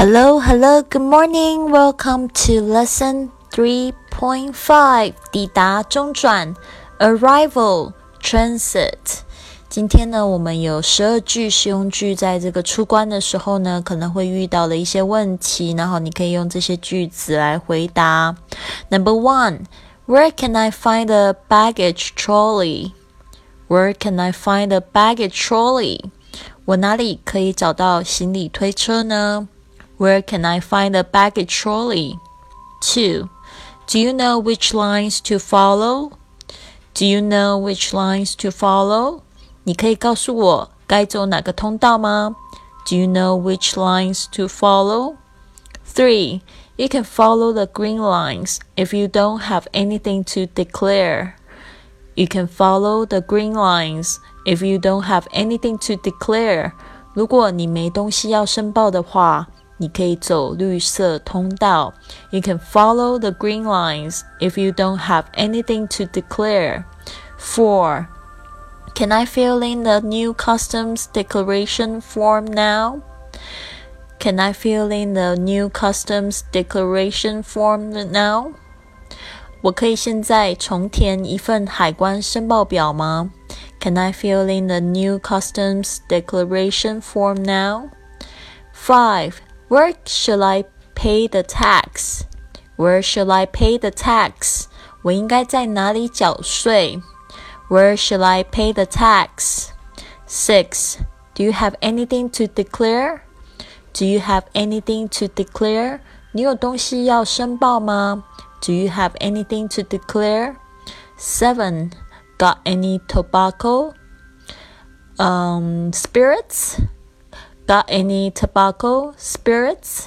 Hello, hello, good morning. Welcome to lesson 3.5. 抵达中转 arrival transit. 今天呢，我们有十二句实用句，在这个出关的时候呢，可能会遇到的一些问题，然后你可以用这些句子来回答。Number one, where can I find a baggage trolley? Where can I find a baggage trolley? 我哪里可以找到行李推车呢 ？where can I find a baggage trolley? 2. Do you know which lines to follow? Do you know which lines to follow? 你可以告诉我该走哪个通道吗？Do you know which lines to follow? 3. You can follow the green lines if you don't have anything to declare. You can follow the green lines if you don't have anything to declare. 如果你没东西要申报的话。 你可以走绿色通道。You can follow the green lines if you don't have anything to declare. 4. Can I fill in the new customs declaration form now? Can I fill in the new customs declaration form now? 我可以现在重填一份海关申报表吗？Can I fill in the new customs declaration form now? 5. Where should I pay the tax? Where should I pay the tax? 我应该在哪里缴税？Where should I pay the tax? Six. Do you have anything to declare? Do you have anything to declare? 你有东西要申报吗？Do you have anything to declare? Seven. Got any tobacco? Um, spirits? Got any tobacco spirits?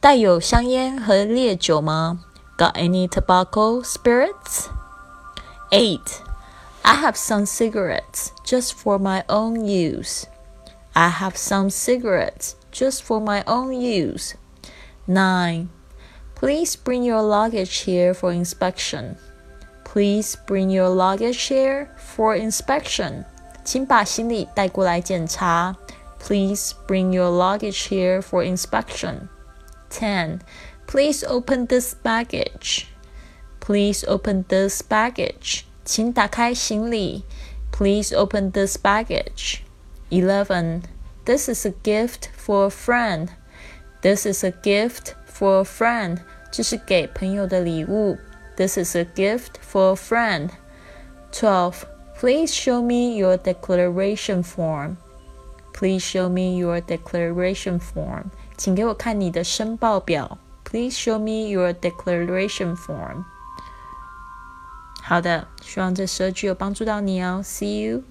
带有香烟和烈酒吗？Got any tobacco spirits? Eight. I have some cigarettes just for my own use. I have some cigarettes just for my own use. Nine. Please bring your luggage here for inspection. Please bring your luggage here for inspection. 请把行李带过来检查。 Please bring your luggage here for inspection. 10. Please open this baggage. Please open this baggage. 请打开行李. Please open this baggage. 11. This is a gift for a friend. This is a gift for a friend. 这是给朋友的礼物. This is a gift for a friend. 12. Please show me your declaration form. Please show me your declaration form. 请给我看你的申报表。Please show me your declaration form. 好的，希望这十二句有帮助到你哦。See you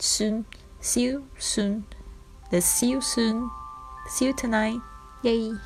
soon. See you soon. Let's see you soon. See you tonight. Yay.